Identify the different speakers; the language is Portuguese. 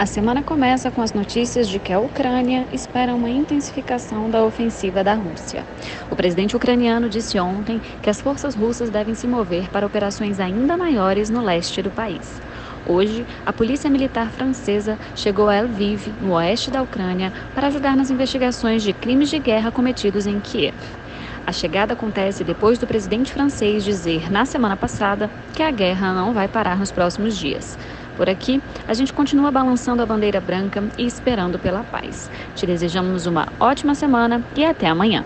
Speaker 1: A semana começa com as notícias de que a Ucrânia espera uma intensificação da ofensiva da Rússia. O presidente ucraniano disse ontem que as forças russas devem se mover para operações ainda maiores no leste do país. Hoje, a Polícia Militar Francesa chegou a Lviv, no oeste da Ucrânia, para ajudar nas investigações de crimes de guerra cometidos em Kiev. A chegada acontece depois do presidente francês dizer na semana passada que a guerra não vai parar nos próximos dias. Por aqui, a gente continua balançando a bandeira branca e esperando pela paz. Te desejamos uma ótima semana e até amanhã.